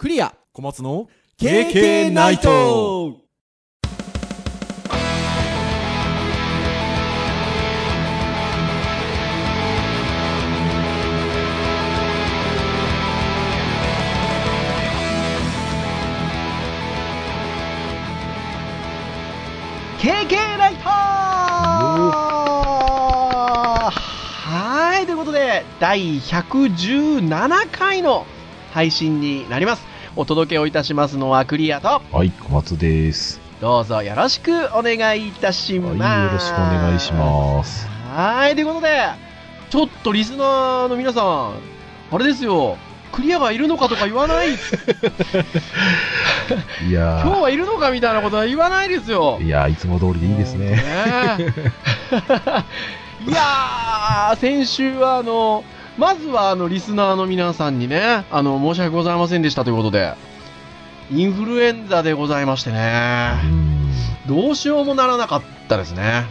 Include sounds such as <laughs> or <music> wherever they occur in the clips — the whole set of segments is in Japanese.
クリア。小松の KK ナイト。ー KK ライトはいということで第117回の配信になりますお届けをいたしますのはクリアと。はい、小松です。どうぞよろしくお願いいたしはい、ます、よろしくお願いします。はいということでちょっとリスナーの皆さんあれですよ。クリアがいるのかとか言わない。<laughs> いや今日はいるのかみたいなことは言わないですよ。ー、いやー、いつも通りでいいですね。ね <laughs> いやー、先週はあの、まずはあの、リスナーの皆さんにね、あの、申し訳ございませんでしたということで、インフルエンザでございましてね、どうしようもならなかったですね。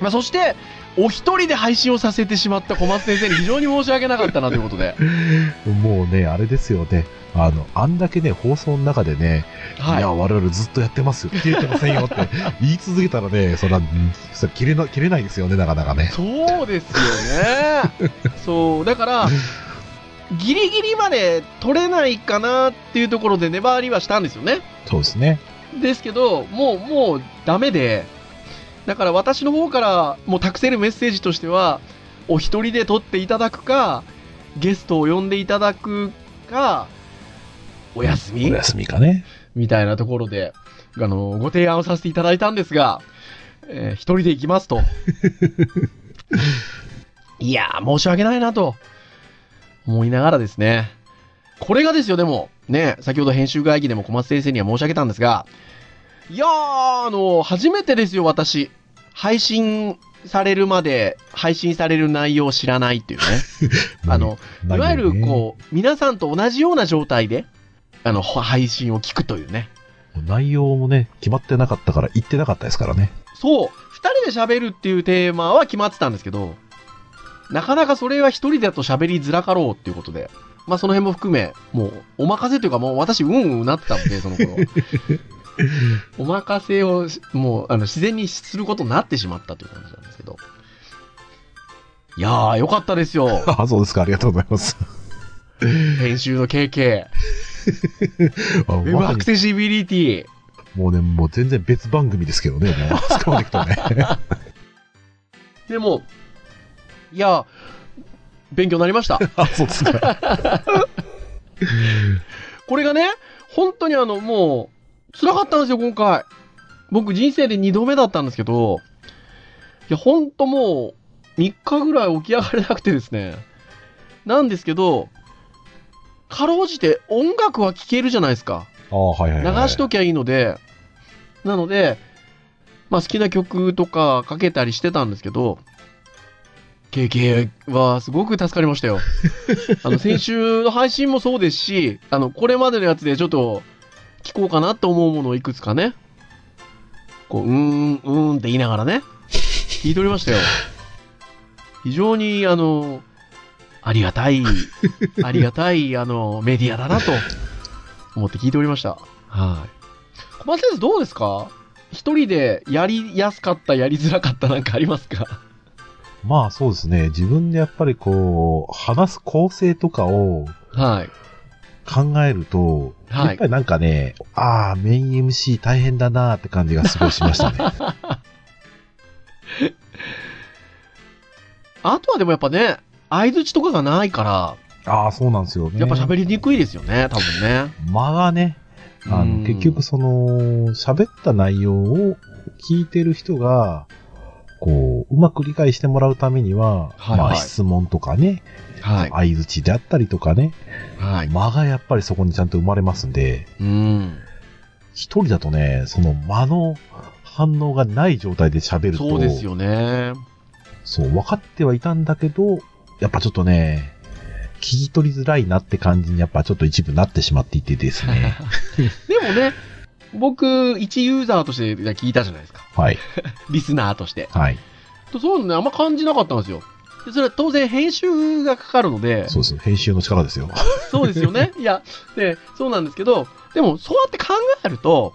まあ、そして、お一人で配信をさせてしまった小松先生に非常に申し訳なかったなということで、<laughs> もうね、あれですよね。あの、あんだけね、放送の中でね、い、はい。や、我々ずっとやってますよ、切れてませんよって <laughs> 言い続けたらね、そら、うんそれ切れな、切れないですよね、なかなかね。そうですよね。<laughs> そう、だから、ギリギリまで取れないかなっていうところで粘りはしたんですよね。そうですね。ですけど、もう、もうダメで、だから私の方からもう託せるメッセージとしては、お一人で撮っていただくか、ゲストを呼んでいただくか、お休み？お休みかね。みたいなところで、あの、ご提案をさせていただいたんですが、えー一人で行きますと。<laughs> いやー、申し訳ないなと、思いながらですね。これがですよ、でも、ね、先ほど編集会議でも小松先生には申し上げたんですが、いやー、あの、初めてですよ、私。配信されるまで、配信される内容を知らないっていうね。<laughs> あの、いわゆるこう、皆さんと同じような状態で、あの、配信を聞くというね。う、内容もね、決まってなかったから言ってなかったですからね。そう、二人で喋るっていうテーマは決まってたんですけど、なかなかそれは一人だと喋りづらかろうっていうことで、まあその辺も含め、もう、お任せというかもう私、うんうんなってたので、その頃。<laughs> お任せをし、もう、あの、自然にすることになってしまったという感じなんですけど。いやー、よかったですよ。<laughs> あ、そうですか、ありがとうございます。編集の経験。<laughs> あウェブアクセシビリティ。もうね、もう全然別番組ですけどね、もう、<laughs> 使わなくとね。でも、いや、勉強になりました。<laughs> あ、そうですか。これがね、本当にあの、もう、辛かったんですよ、今回。僕、人生で2度目だったんですけど、いや、本当もう、3日ぐらい起き上がれなくてですね。なんですけど、かろうじて音楽は聴けるじゃないですか。ああ、はいはい、はい。流しときゃいいので、なので、まあ好きな曲とかかけたりしてたんですけど、KK はすごく助かりましたよ。<laughs> あの、先週の配信もそうですし、あの、これまでのやつでちょっと聞こうかなと思うものをいくつかね、こう、うーん、うーんって言いながらね、聞いておりましたよ。非常に、あの、ありがたい、<laughs> ありがたい、あの、メディアだなと思って聞いておりました。はい。小松先生どうですか？一人でやりやすかった、やりづらかったなんかありますか？まあそうですね、自分でやっぱりこう、話す構成とかをはい。考えると、はいやっぱりなんかね、ああ、メイン MC 大変だなーって感じがすごいしましたね。<laughs> あとはでもやっぱね、相づちとかがないから、ああ、そうなんですよね。やっぱ喋りにくいですよね、多分ね。間がね、あうんの、結局その、喋った内容を聞いてる人が、こう、うまく理解してもらうためには、はいはいまあ質問とかね、はい。相づちであったりとかね、はい。間がやっぱりそこにちゃんと生まれますんで、うん。一人だとね、その間の反応がない状態で喋ると、そうですよね。そう、分かってはいたんだけど、やっぱちょっとね、聞き取りづらいなって感じにやっぱちょっと一部なってしまっていてですね。<laughs> でもね、僕、一ユーザーとして聞いたじゃないですか。はい。<laughs> リスナーとして。はい。そういうのね、あんま感じなかったんですよ。でそれは当然編集がかかるので、そうです。編集の力ですよ。<laughs> そうですよね。いや、で、そうなんですけど、でも、そうやって考えると、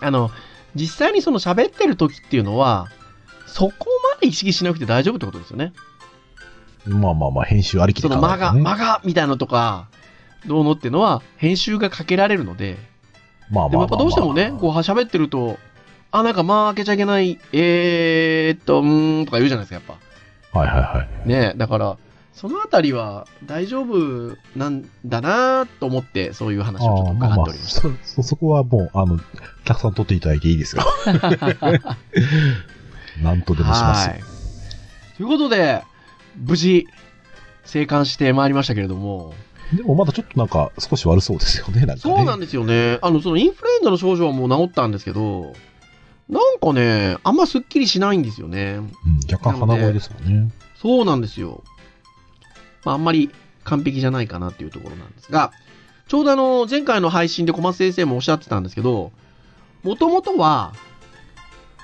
あの、実際にその喋ってる時っていうのは、そこまで意識しなくて大丈夫ってことですよね。まあまあまあ、編集ありきその間が。間が、みたいなのとか、どうのっていうのは、編集がかけられるので、まあまあまあまあでもやっぱどうしてもね、こう喋ってると、あ、なんか間開けちゃいけない、えーっと、うーんとか言うじゃないですか、やっぱ。はいはいはい。ねだから、そのあたりは大丈夫なんだなと思って、そういう話をちょっと伺っておりました。そそ、そこはもう、あの、たくさん撮っていただいていいですよ。<laughs> なんとでもします。はい。ということで、無事、生還してまいりましたけれども、でもまだちょっとなんか少し悪そうですよね、なんかね。そうなんですよね。あの、そのインフルエンザの症状はもう治ったんですけど、なんかね、あんまスッキリしないんですよね。うん、若干鼻声ですもんね。そうなんですよ。まあ、あんまり完璧じゃないかなっていうところなんですが、ちょうどあの、前回の配信で小松先生もおっしゃってたんですけど、もともとは、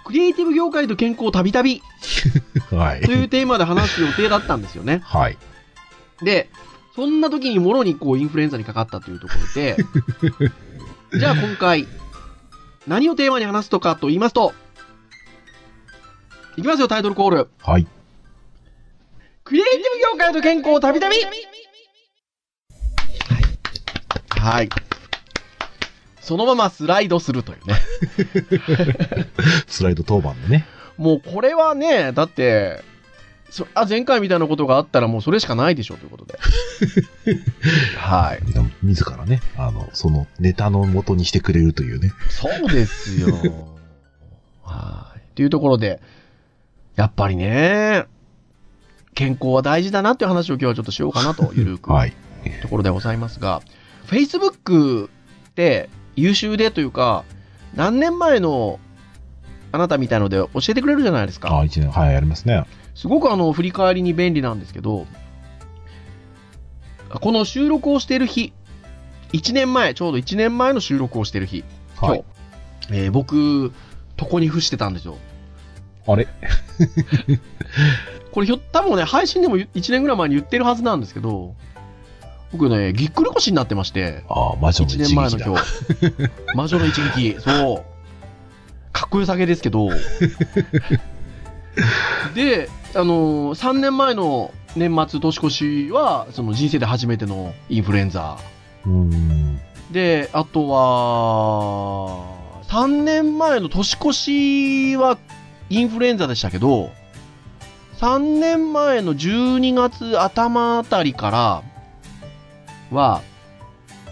クリエイティブ業界と健康をたびたび <laughs> はいと。いうテーマで話す予定だったんですよね。はい。で、そんな時にもろにこうインフルエンザにかかったというところで、<laughs> じゃあ今回、何をテーマに話すとかと言いますと、いきますよ、タイトルコール。はい。クリエイティブ業界と健康をたびたびはい。そのままスライドするというね。スライド当番でね。もうこれはね、だって、そあ前回みたいなことがあったらもうそれしかないでしょうということで。<laughs> はい。自らね、あの、そのネタの元にしてくれるというね。そうですよ。<laughs> はい。というところで、やっぱりね、健康は大事だなっていう話を今日はちょっとしようかなと、ゆるく、はい。ところでございますが、Facebook って優秀でというか、何年前のあなたみたいので教えてくれるじゃないですか。あ、一年、はい、やりますね。すごくあの振り返りに便利なんですけど、この収録をしている日、1年前、ちょうど1年前の収録をしている日、今日、はい。えー僕、床に伏してたんですよ。あれ？<laughs> これひょ、多分ね、配信でも1年ぐらい前に言ってるはずなんですけど、僕ね、ぎっくり腰になってまして、ああ、魔女の1一年前の。今日、<laughs> 魔女の一撃、そう、かっこよさげですけど、<laughs> で、あのー、3年前の年末年越しは、その人生で初めてのインフルエンザ。で、あとは、3年前の年越しはインフルエンザでしたけど、3年前の12月頭あたりからは、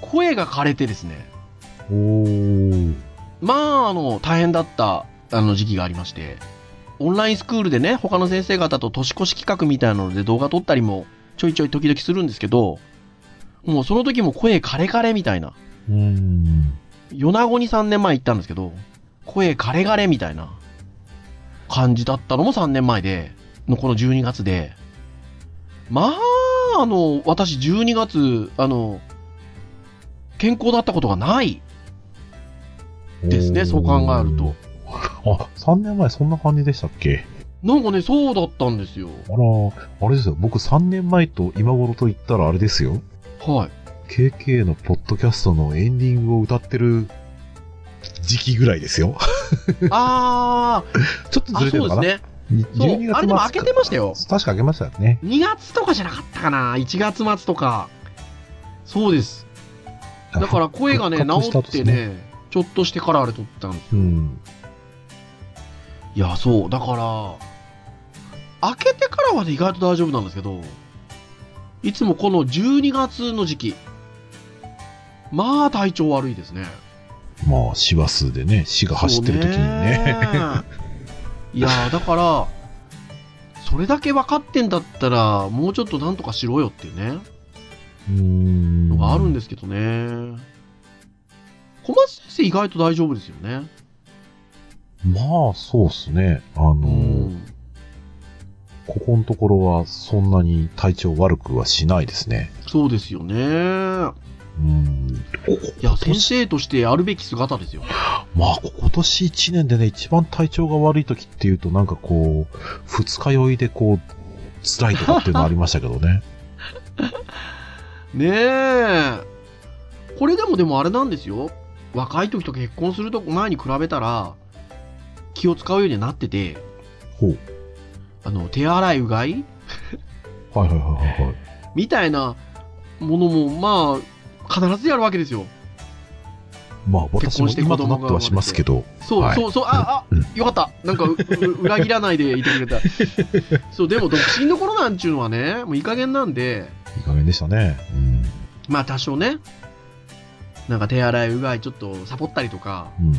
声が枯れてですね。まあ、あの、大変だった、あの、時期がありまして、オンラインスクールでね、他の先生方と年越し企画みたいなので動画撮ったりも、ちょいちょい時々するんですけど、もうその時も声カレカレみたいな、うーん。米子に3年前行ったんですけど、声カレカレみたいな感じだったのも3年前で、のこの12月で、まあ、あの、私12月、あの、健康だったことがないですね、そう考えると。。あ、3年前そんな感じでしたっけ？なんかね、そうだったんですよ。あら、あれですよ。僕3年前と今頃と言ったらあれですよ。はい。KK のポッドキャストのエンディングを歌ってる時期ぐらいですよ。あ <laughs> ちょっとずれてるのかな？そうですね。そう12月末あれでも開けてましたよ確か開けましたよね。2月とかじゃなかったかな ?1 月末とか。そうです。だから声がね、治ってね、ちょっとしてからあれ撮ったんです。うん。いや、そう。だから、開けてからはね意外と大丈夫なんですけど、いつもこの12月の時期、まあ体調悪いですね。まあ、師走でね、死が走ってる時にね。<laughs> いやーだから、それだけ分かってんだったら、もうちょっとなんとかしろよっていうね、うーん。のがあるんですけどね。小松先生意外と大丈夫ですよね。まあ、そうっすね。あの、うん。ここのところはそんなに体調悪くはしないですね。そうですよね。うん。いや、先生としてあるべき姿ですよ。まあ、今年1年でね、一番体調が悪い時っていうと、なんかこう、二日酔いでこう、辛いとかっていうのはありましたけどね。<laughs> ねえ。これでもでもあれなんですよ。若い時と結婚すると前に比べたら、気を使うようになってて、ほう。あの、手洗い、うがいはいはいはいはい。みたいなものも、まあ、必ずやるわけですよ。まあ私も今となってはしますけど。そう、はいそう、そう、あ、うんあ、よかった。なんか、裏切らないでいてくれた。<laughs> そう、でも、独身の頃なんちゅうのはね、もういい加減なんで、いい加減でしたね。うん。まあ、多少ね、なんか手洗い、うがい、ちょっとサボったりとかうん。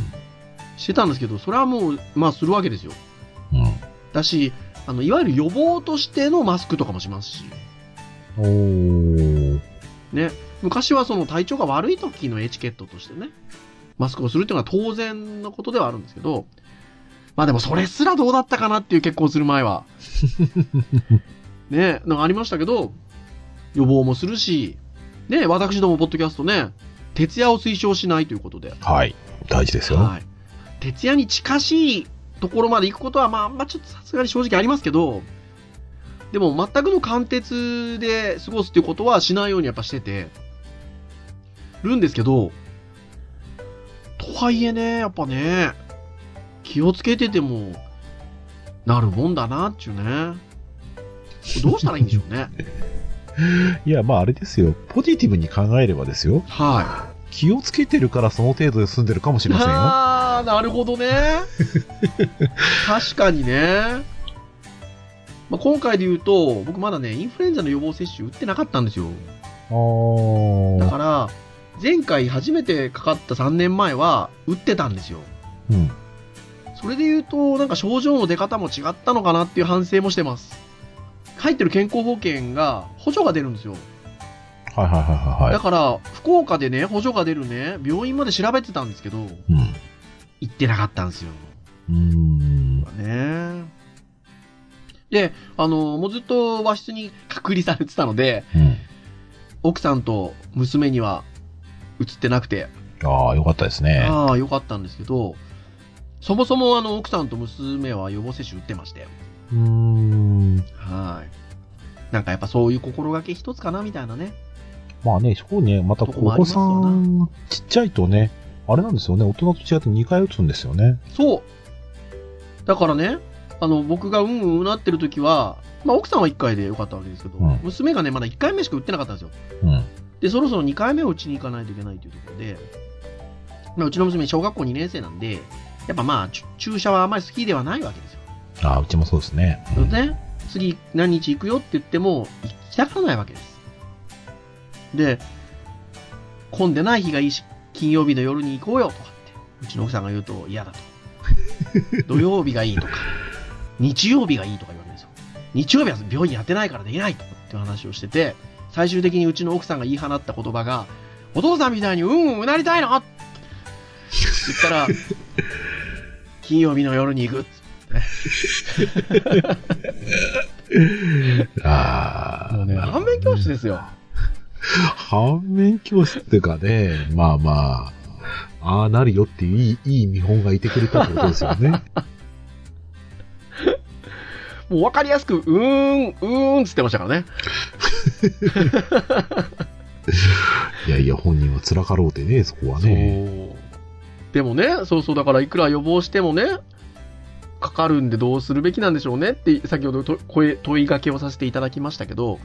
してたんですけど、それはもう、まあ、するわけですよ。うん。だし、あの、いわゆる予防としてのマスクとかもしますし、おー。ね、昔はその体調が悪い時のエチケットとしてね、マスクをするっていうのは当然のことではあるんですけど、まあでもそれすらどうだったかなっていう結婚する前は。<laughs> ね、なんかありましたけど、予防もするし、ね、私どもポッドキャストね、徹夜を推奨しないということで、はい。大事ですよ。はい。徹夜に近しいところまで行くことは、まあ、まちょっとさすがに正直ありますけど、でも全くの貫徹で過ごすっていうことはしないようにやっぱしてて、るんですけど、とはいえね、やっぱね、気をつけてても、なるもんだなっていうね。どうしたらいいんでしょうね。<laughs> いや、まああれですよ。ポジティブに考えればですよ。は気をつけてるからその程度で済んでるかもしい。れませんよ。ああ、なるほどね。<laughs> 確かにね。まあ、今回で言うと、僕まだね、インフルエンザの予防接種打ってなかったんですよ。だから、前回初めてかかった3年前は、打ってたんですよ。うん。それで言うと、なんか症状の出方も違ったのかなっていう反省もしてます。入ってる健康保険が補助が出るんですよ。はいはいはいはいはい。だから、福岡でね、補助が出るね、病院まで調べてたんですけど、うん。行ってなかったんですよ。うーん。ねで、あの、もうずっと和室に隔離されてたので、うん。奥さんと娘には映ってなくて、ああ、よかったですね。ああ、よかったんですけど、そもそもあの、奥さんと娘は予防接種打ってまして、うーん。はい。なんかやっぱそういう心がけ一つかなみたいなね。まあね、そうね、またお子さん、ちっちゃいとね、あれなんですよね、大人と違って2回打つんですよね。そう。だからね、あの、僕がうんうんなってる時は、まあ奥さんは1回でよかったわけですけど、うん娘がね、まだ1回目しか打ってなかったんですよ。うん。で、そろそろ2回目を打ちに行かないといけないというところで、まあ、うちの娘、小学校2年生なんで、やっぱまあ、注射はあまり好きではないわけですよ。ああ、うちもそうですね。それでね、次何日行くよって言っても、行きたがらないわけです。で、混んでない日がいいし、金曜日の夜に行こうよとかって、うちの奥さんが言うと嫌だと。<laughs> 土曜日がいいとか、日曜日がいいとか言われるんですよ。日曜日は病院やってないからできないっていう話をしてて、最終的にうちの奥さんが言い放った言葉が、お父さんみたいにうんうんうなりたいの？って言ったら、<laughs> 金曜日の夜に行くっつってああ。反面教師ですよ。反面教師っていうかね、まあまあ、ああなるよっていういい、いい見本がいてくれたってことですよね。もう分かりやすく、うーん、うーんっつってましたからね。いやいや、本人は辛かろうでね、そこはね。でもね、そうそう、だからいくら予防してもね、かかるんでどうするべきなんでしょうねって、先ほどと声問いかけをさせていただきましたけど、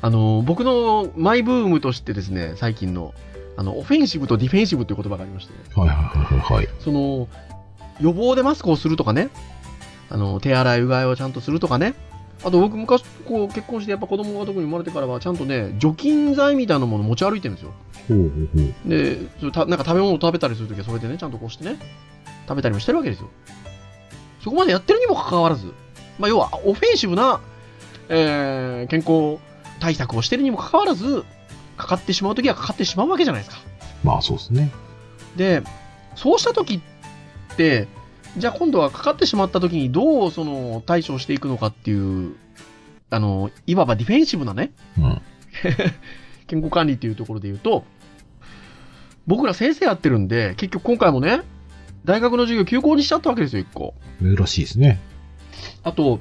あの、僕のマイブームとしてですね、最近の、あの、オフェンシブとディフェンシブという言葉がありまして、はいはいはいはいはい。その、予防でマスクをするとかね、あの、手洗いうがいをちゃんとするとかね、あと僕昔、こう、結婚してやっぱ子供が特に生まれてからは、ちゃんとね、除菌剤みたいなものを持ち歩いてるんですよ。ほうほうほう。で、なんか食べ物を食べたりするときはそれでね、ちゃんとこうしてね、食べたりもしてるわけですよ。そこまでやってるにもかかわらず、まあ、要はオフェンシブな、えー、健康対策をしてるにもかかわらず、かかってしまうときはかかってしまうわけじゃないですか。まあそうですね。で、そうしたときって、じゃあ今度はかかってしまったときにどうその対処していくのかっていう、あの、いわばディフェンシブなね、うん。<laughs> 健康管理っていうところで言うと、僕ら先生やってるんで、結局今回もね、大学の授業休校にしちゃったわけですよ、一個。珍しいですね。あと、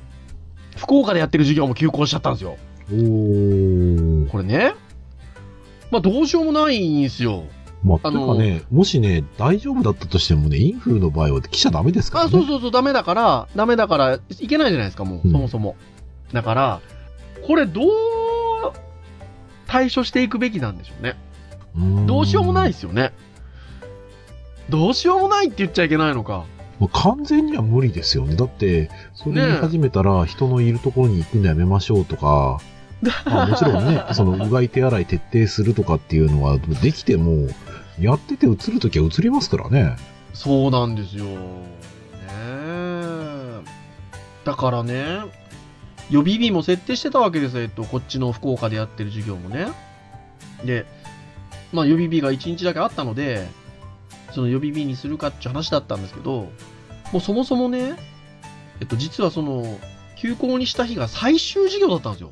福岡でやってる授業も休校しちゃったんですよ。おー。これね。まあ、どうしようもないんですよ。まあ、あのね、もしね、大丈夫だったとしてもね、インフルの場合は来ちゃダメですからあ、ね。そうそうそう、ダメだから、ダメだから、いけないじゃないですか、もう、うんそもそも。だから、これどう対処していくべきなんでしょうね。うどうしようもないですよね。どうしようもないって言っちゃいけないのか。もう完全には無理ですよね。だって、それ言い始めたら、人のいるところに行くのやめましょうとか、まあ、もちろんね、<laughs> その、うがい手洗い徹底するとかっていうのは、できても、やってて映るときは映りますからね。そうなんですよ。ねえだからね、予備日も設定してたわけですよ。えっと、こっちの福岡でやってる授業もね。で、まあ予備日が1日だけあったので、その予備日にするかっていう話だったんですけど、もうそもそもね、えっと、実はその、休校にした日が最終授業だったんですよ。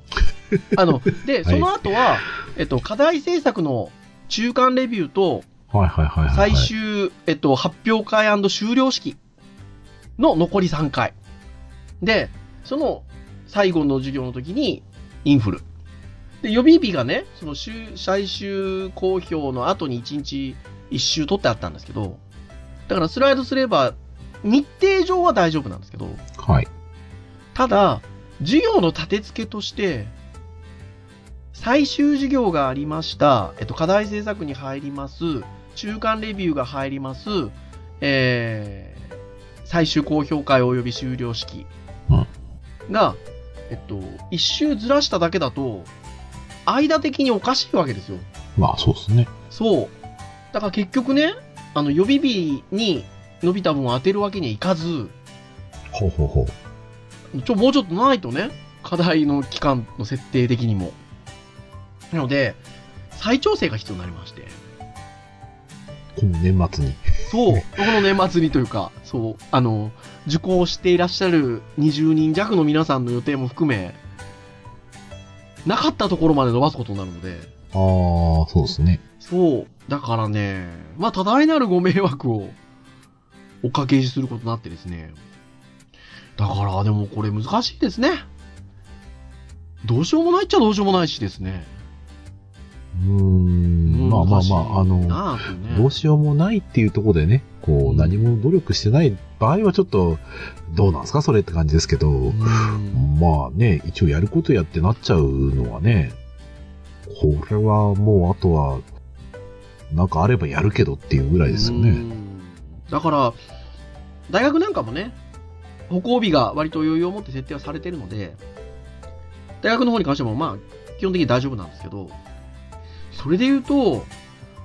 あの、で、その後は、えっと、課題制作の中間レビューと、はいはいはいはい、最終、えっと、発表会終了式の残り3回。で、その最後の授業の時にインフル。で、予備日がね、その終最終公表の後に1日1周取ってあったんですけど、だからスライドすれば日程上は大丈夫なんですけど、はい。ただ、授業の立て付けとして、最終授業がありました。えっと、課題制作に入ります。中間レビューが入ります。えー、最終公表会及び終了式が、えっと、一周ずらしただけだと、間的におかしいわけですよ。まあ、そうですね。そう。だから結局ね、あの、予備日に伸びた分を当てるわけにはいかず、ほうほうほう。ちょ、もうちょっとないとね、課題の期間の設定的にも。なので、再調整が必要になりまして。この年末に。そう、この年末にというか、そう、あの、受講していらっしゃる20人弱の皆さんの予定も含め、なかったところまで伸ばすことになるので、ああ、そうですね。そう、だからね、まあ、多大なるご迷惑をおかけすることになってですね。だから、でもこれ難しいですね。どうしようもないっちゃどうしようもないしですね。うーん。まあまあまあ、あの、ね。どうしようもないっていうところでね、こう、うん。何も努力してない場合はちょっと、どうなんですか？それって感じですけど、うん。まあね、一応やることやってなっちゃうのはね、これはもうあとは、なんかあればやるけどっていうぐらいですよね。うん。だから、大学なんかもね、歩行日が割と余裕を持って設定はされてるので、大学の方に関してもまあ、基本的に大丈夫なんですけど、それで言うと、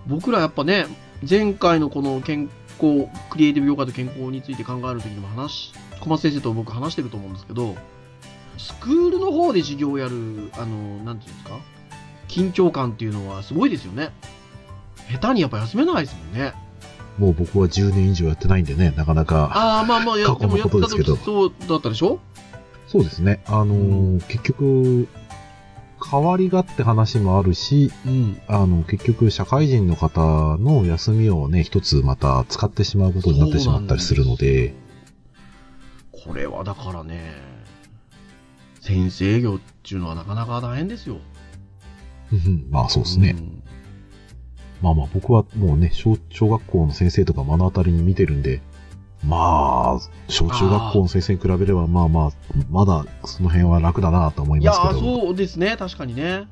僕らやっぱね、前回のこの健康、クリエイティブヨガと健康について考えるときにも話し、小松先生と僕話してると思うんですけど、スクールの方で授業をやる、あの、なんていうんですか緊張感っていうのはすごいですよね。下手にやっぱ休めないですもんね。もう僕は10年以上やってないんでね、なかなか。ああ、まあまあ、や過去のことでそうだったでしょ？そうですね。あのー結局、代わりがって話もあるし、うん。あの、結局、社会人の方の休みをね、一つまた使ってしまうことになってしまったりするので、これはだからね、先生業っていうのはなかなか大変ですよ。うんまあそうですね。んまあまあ僕はもうね、小小学校の先生とか目の当たりに見てるんで、まあ、小中学校の先生に比べれば、まあまあ、まだその辺は楽だなと思いますけど。そうですね、確かにね。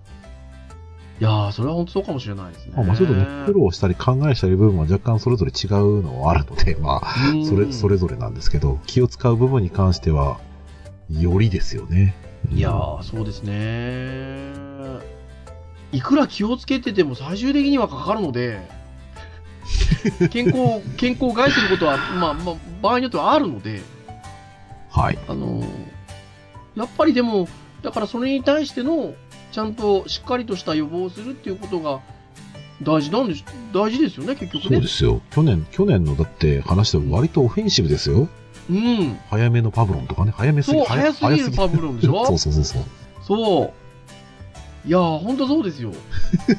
いやー、それは本当そうかもしれないですね。まあまあちょっとね、苦労したり考えしたり部分は若干それぞれ違うのはあるので、まあ、うんそれ、それぞれなんですけど、気を使う部分に関しては、よりですよね。いやー、そうですね。いくら気をつけてても最終的にはかかるので、健康、健康を害することは、まあまあ、場合によってはあるので、はい。あのやっぱりでも、だからそれに対しての、ちゃんとしっかりとした予防をするっていうことが大事なんです、大事ですよね、結局ねそうで。すよ。去年、去年のだって話で割とオフェンシブですよ。うん。早めのパブロンとかね、早めすぎそう、早すぎるパブロンでしょ？<laughs> そうそうそうそう。そう。いやー、ほんとそうですよ。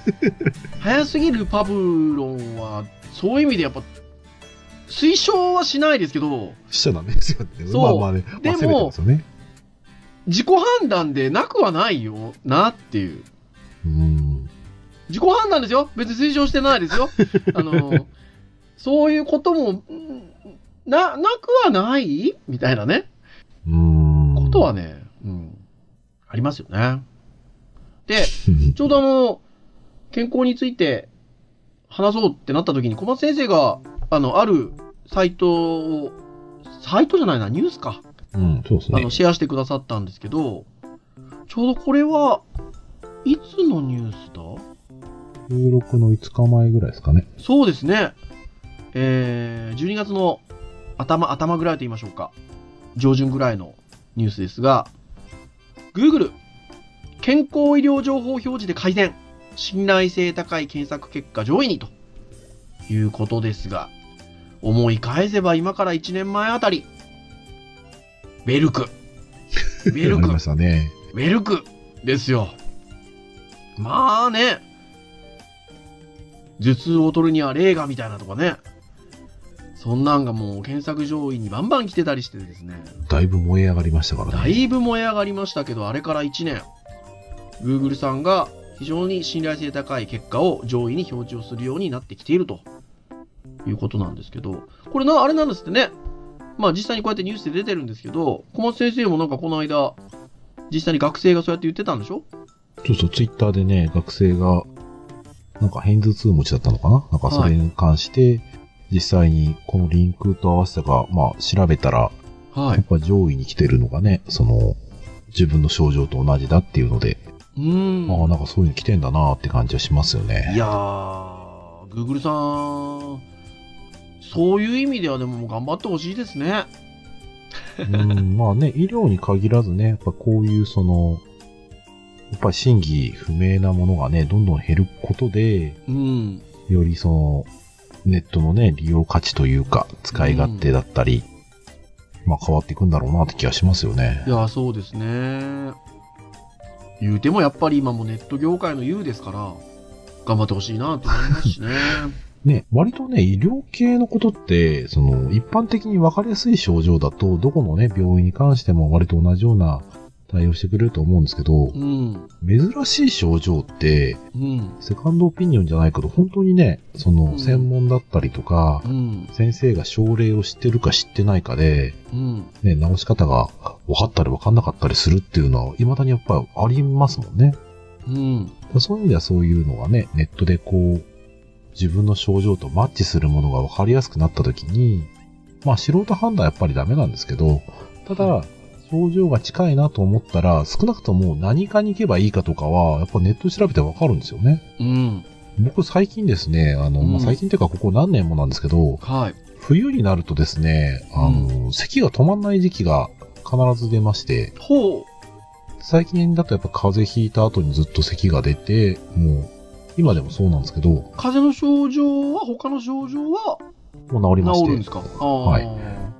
<laughs> 早すぎるパブロンは、そういう意味でやっぱ、推奨はしないですけど、しちゃダメですよね。そうまあまあね、でもね。自己判断でなくはないよなっていう。うん。自己判断ですよ。別に推奨してないですよ。<laughs> あの、そういうことも、んな、なくはない？みたいなね。うん。ことはね、うん。ありますよね。で、ちょうどあの、健康について話そうってなった時に小松先生が、あの、あるサイトを、サイトじゃないな、ニュースか。うん、そうですねあの、。シェアしてくださったんですけど、ちょうどこれは、いつのニュースだ？収録の5日前ぐらいですかね。そうですね。えー、12月の頭、頭ぐらいと言いましょうか。上旬ぐらいのニュースですが、Google、健康医療情報表示で改善。信頼性高い検索結果上位にということですが、思い返せば今から1年前あたり、ベルク。<laughs> ベルクね。ウェルクですよ。まあね。頭痛を取るには霊がみたいなとかね。そんなんがもう検索上位にバンバン来てたりしてですね。だいぶ燃え上がりましたからね。だいぶ燃え上がりましたけど、あれから1年。Google さんが非常に信頼性高い結果を上位に表示をするようになってきているということなんですけど、これな、あれなんですってね。まあ実際にこうやってニュースで出てるんですけど、小松先生もなんかこの間、実際に学生がそうやって言ってたんでしょ？そうそう、ツイッターでね、学生が、なんか偏頭痛持ちだったのかな？なんかそれに関して、実際にこのリンクと合わせたか、まあ調べたら、はい。やっぱ上位に来てるのがね、その、自分の症状と同じだっていうので、うーん。ああ、なんかそういうの来てんだなって感じはしますよね。いやー、Google さん、そういう意味ではでも頑張ってほしいですね。うん、まあね、医療に限らずね、やっぱこういうその、やっぱり真偽不明なものがね、どんどん減ることで、うん。よりその、ネットのね、利用価値というか、使い勝手だったり、まあ変わっていくんだろうなって気がしますよねい。や、そうですね。言うてもやっぱり今もネット業界の優ですから、頑張ってほしいなと思いますしね。<laughs> ね、割とね、医療系のことって、その、一般的に分かりやすい症状だと、どこのね、病院に関しても割と同じような対応してくれると思うんですけど、うん。珍しい症状って、うん。セカンドオピニオンじゃないけど、本当にね、そうの、ん専門だったりとかう、ん。先生が症例を知ってるか知ってないかで、うん。ね、治し方が分かったり分かんなかったりするっていうのは、未だにやっぱりありますもんね。うん。そういう意味ではそういうのがね、ネットでこう、自分の症状とマッチするものが分かりやすくなった時に、まあ素人判断はやっぱりダメなんですけど、ただ、症状が近いなと思ったら、少なくとも何かに行けばいいかとかは、やっぱネットで調べて分かるんですよね。うん。僕最近ですね、あの、うんまあ、最近というかここ何年もなんですけど、はい。冬になるとですね、あの、咳が止まんない時期が必ず出まして、ほう。最近だとやっぱ風邪ひいた後にずっと咳が出て、もう、今でもそうなんですけど、風邪の症状は、他の症状は？もう治りまして治るんです、か？はい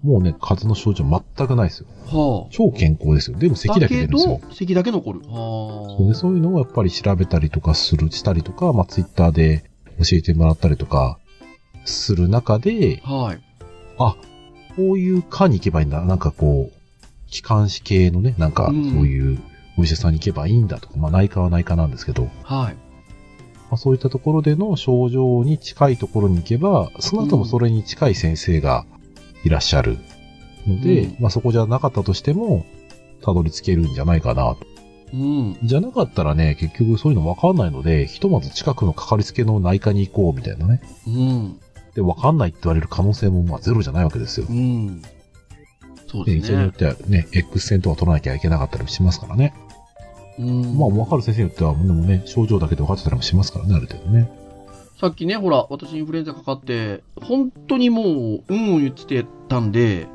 もうね、風邪の症状全くないですよ。はあ。超健康ですよ。でも咳だけ出るんですよ。咳だけ残る。はあ。そうでそういうのをやっぱり調べたりとかする、したりとか、まあツイッターで教えてもらったりとかする中で、はい。あ、こういう科に行けばいいんだ。なんかこう、気管支系のね、なんかそううんいうお医者さんに行けばいいんだとか、まあ内科は内科なんですけど、はい。まあ、そういったところでの症状に近いところに行けば、少なくともそれに近い先生がいらっしゃるので、うんまあそこじゃなかったとしても、たどり着けるんじゃないかなと。うん。じゃなかったらね、結局そういうの分かんないので、ひとまず近くのかかりつけの内科に行こうみたいなね。うん。で、分かんないって言われる可能性もまあゼロじゃないわけですよう。ん。そうで、ですね人によっ。てはね、X 線とか取らなきゃいけなかったりもしますからね。うん。まあ分かる先生によっては、でもね、症状だけで分かってたりもしますからね、ある程度ね。さっきね、ほら、私インフルエンザかかって、本当にもう、うんを言ってたんで、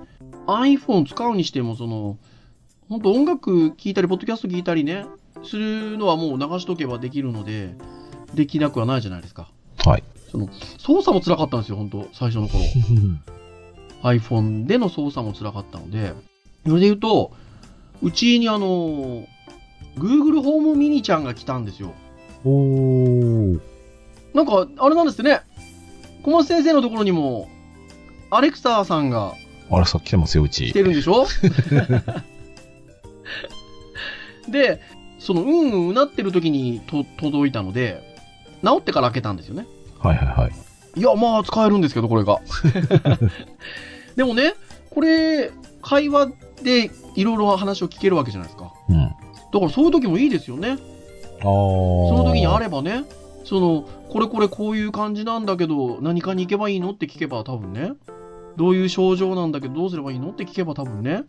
iPhone 使うにしても、その、本当音楽聴いたり、ポッドキャスト聞いたりね、するのはもう流しとけばできるので、できなくはないじゃないですか。はい。その、操作も辛かったんですよ、本当最初の頃。iPhone での操作も辛かったので、それで言うと、うちにあの、Google ホームミニちゃんが来たんですよ。おー。なんか、あれなんですね。小松先生のところにも、アレクサさんがあれさ、来てますよ、うち。来てるんでしょ？<laughs> で、その、うんうんうなってる時にと届いたので、治ってから開けたんですよね。はいはいはい。いや、まあ、使えるんですけど、これが。<laughs> でもね、これ、会話でいろいろ話を聞けるわけじゃないですか。うん。だからそういう時もいいですよね。ああ。そその時にあればね、その、これこれこういう感じなんだけど、何かに行けばいいのって聞けば多分ね、どういう症状なんだけど、どうすればいいのって聞けば多分ね、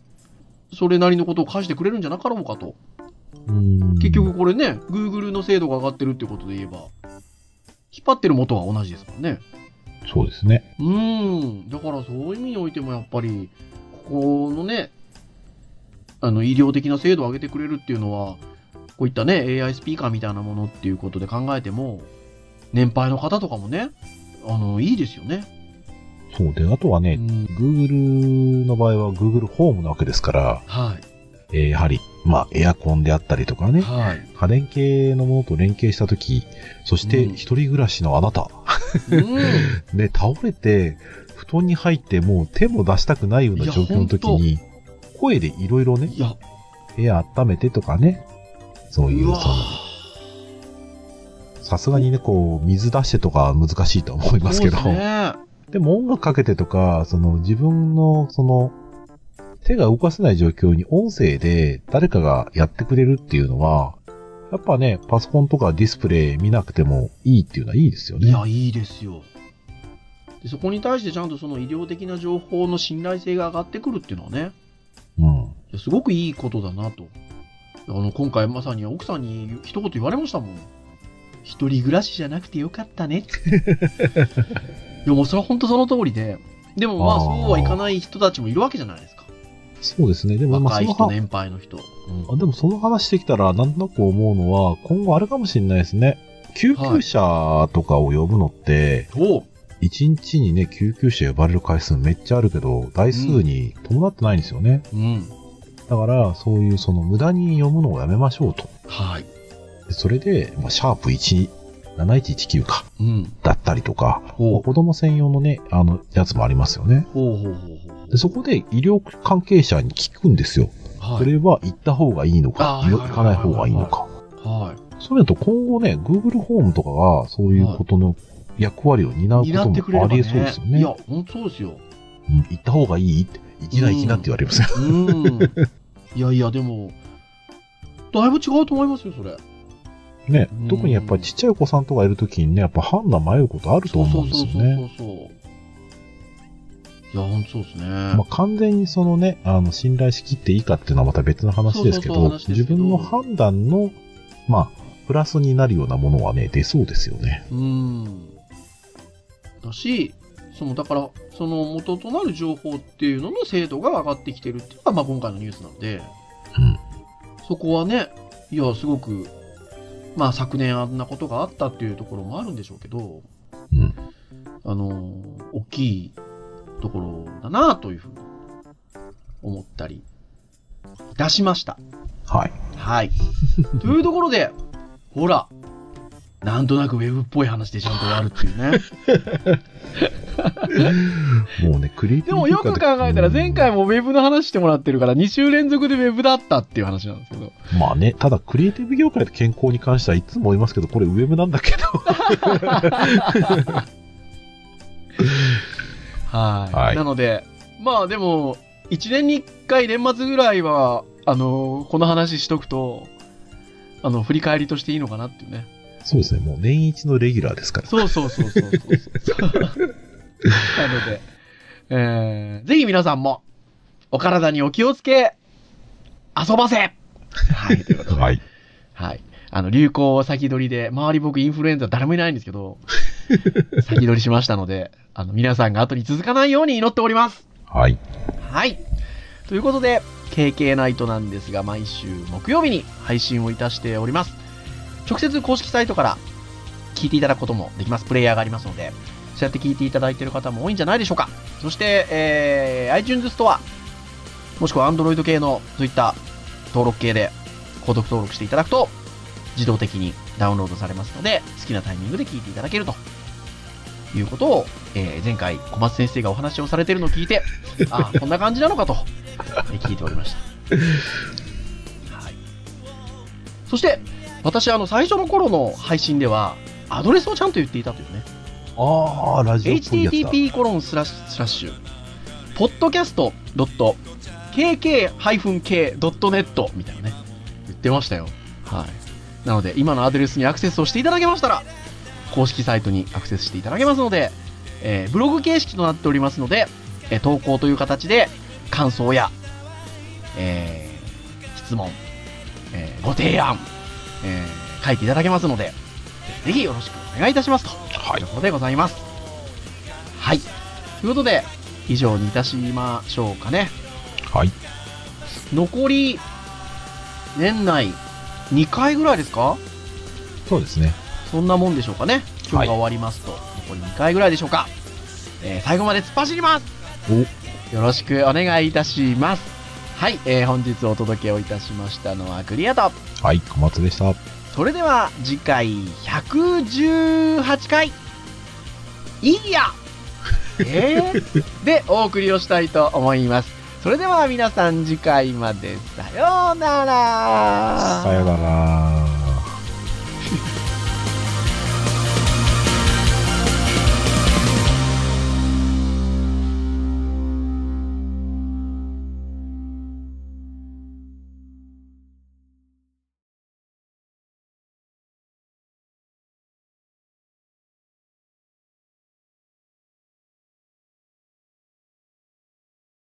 それなりのことを返してくれるんじゃなかろうかと。うん。結局これね、Google の精度が上がってるってことで言えば、引っ張ってる元は同じですからね。そうですね。うーん。だからそういう意味においてもやっぱり、ここのね、あの、医療的な精度を上げてくれるっていうのは、こういったね、AI スピーカーみたいなものっていうことで考えても、年配の方とかもね、あの、いいですよね。そうで、あとはね、うん。Google の場合は Google ホームなわけですから、はい。えーやはり、まあ、エアコンであったりとかね、はい。家電系のものと連携したとき、そしてうん一人暮らしのあなた、うん。<laughs> ね、倒れて、布団に入ってもう手も出したくないような状況の時に、声でいろいろね部屋温めてとかね、そういうその、さすがにね、こう、水出してとかは難しいとは思いますけど、ね。でも音楽かけてとか、その自分の、その、手が動かせない状況に音声で誰かがやってくれるっていうのは、やっぱね、パソコンとかディスプレイ見なくてもいいっていうのはいいですよね。いや、いいですよ。でそこに対してちゃんとその医療的な情報の信頼性が上がってくるっていうのはね、うん。すごくいいことだなと。あの、今回まさに奥さんに一言言われましたもん。一人暮らしじゃなくてよかったね。<laughs> いや、もうそれは本当その通りで。でもまあ、そうはいかない人たちもいるわけじゃないですか。そうですね。でも、まあ、若い人、そのは、年配の人。うんあでもその話してきたら、なんとなく思うのは、今後あれかもしれないですね。救急車とかを呼ぶのって、おう一日にね、救急車呼ばれる回数めっちゃあるけど、台数に伴ってないんですよね。うん。だから、そういうその無駄に読むのをやめましょうと。はい。でそれで、まあ、シャープ1、7119か、うん。だったりとか、子供専用のね、あの、やつもありますよね。ほうほうほうほで、そこで医療関係者に聞くんですよ。う。はい。それは行った方がいいのか、行かない方がいいのか。はい。それだと今後ね、Google ホームとかがそういうことの役割を担うこ担と。もありえそうですよね。いや、本当そうですよ。うん、行った方がいいって、行きな行きなって言われますよ。うん。いやいや、でも、だいぶ違うと思いますよ、それ。ねうん、特にやっぱりちっちゃいお子さんとかいるときにね、やっぱ判断迷うことあると思うんですよね。そうそうそうそう。いや、本当そうですね。まあ、完全にそのね、あの、信頼しきっていいかっていうのはまた別の話ですけどそうそうそう話、ですけど自分の判断の、まあ、プラスになるようなものはね、出そうですよね。うん。だし、その、だから、その元となる情報っていうのの精度が上がってきてるっていうのが、まあ今回のニュースなんで、うん。そこはね、いや、すごく、まあ昨年あんなことがあったっていうところもあるんでしょうけど、うん。あの、大きいところだなというふうに思ったりいたしました。はい。はい。というところで、ほら、なんとなくウェブっぽい話でちゃんと終わるっていうね。<laughs> もうね、クリエイティでもよく考えたら前回も。もウェブの話してもらってるから2週連続でウェブだったっていう話なんですけど。まあね、ただクリエイティブ業界と健康に関してはいつも言いますけど、これウェブなんだけど。<laughs> はい。はいなので、まあでも、1年に1回年末ぐらいは、あの、この話しとくと、あの、振り返りとしていいのかなっていうね。そうですね、もう年一のレギュラーですから。そうそうそうそう。そう。なので、えー、ぜひ皆さんも、お体にお気をつけ、遊ばせはい、という。ことで。はい。はい。あの、流行先取りで、周り僕インフルエンザ誰もいないんですけど、先取りしましたので、あの、皆さんが後に続かないように祈っております。はい。はい。ということで、KK ナイトなんですが、毎週木曜日に配信をいたしております。直接公式サイトから聞いていただくこともできます。プレイヤーがありますので、そうやって聞いていただいている方も多いんじゃないでしょうか。そして、えー、iTunes ストア、もしくは Android 系のそういった登録系で購読登録していただくと、自動的にダウンロードされますので、好きなタイミングで聞いていただけるということを、えー前回小松先生がお話をされているのを聞いて、あ <laughs> こんな感じなのかと、えー聞いておりました。はい。そして、私、あの、最初の頃の配信では、アドレスをちゃんと言っていたというね。ああ、ラジオ http コロンスラッシュスラッシュ、podcast.kk-k.net みたいなね、言ってましたよ。はい。なので、今のアドレスにアクセスをしていただけましたら、公式サイトにアクセスしていただけますので、えーブログ形式となっておりますので、えー投稿という形で感想や、えー質問、えーご提案、えー書いていただけますので、ぜひよろしくお願いいたしますと。はいとことでございます。はい。ということで、以上にいたしましょうかね。はい。残り、年内2回ぐらいですか？そうですね。そんなもんでしょうかね。今日が終わりますと、残り2回ぐらいでしょうか。えー最後まで突っ走りますお、よろしくお願いいたします。はい、えー本日お届けをいたしましたのはクリアと。はい、小松でした。それでは次回118回いいや <laughs> えー、でお送りをしたいと思います。それでは皆さん次回までさようならさよなら。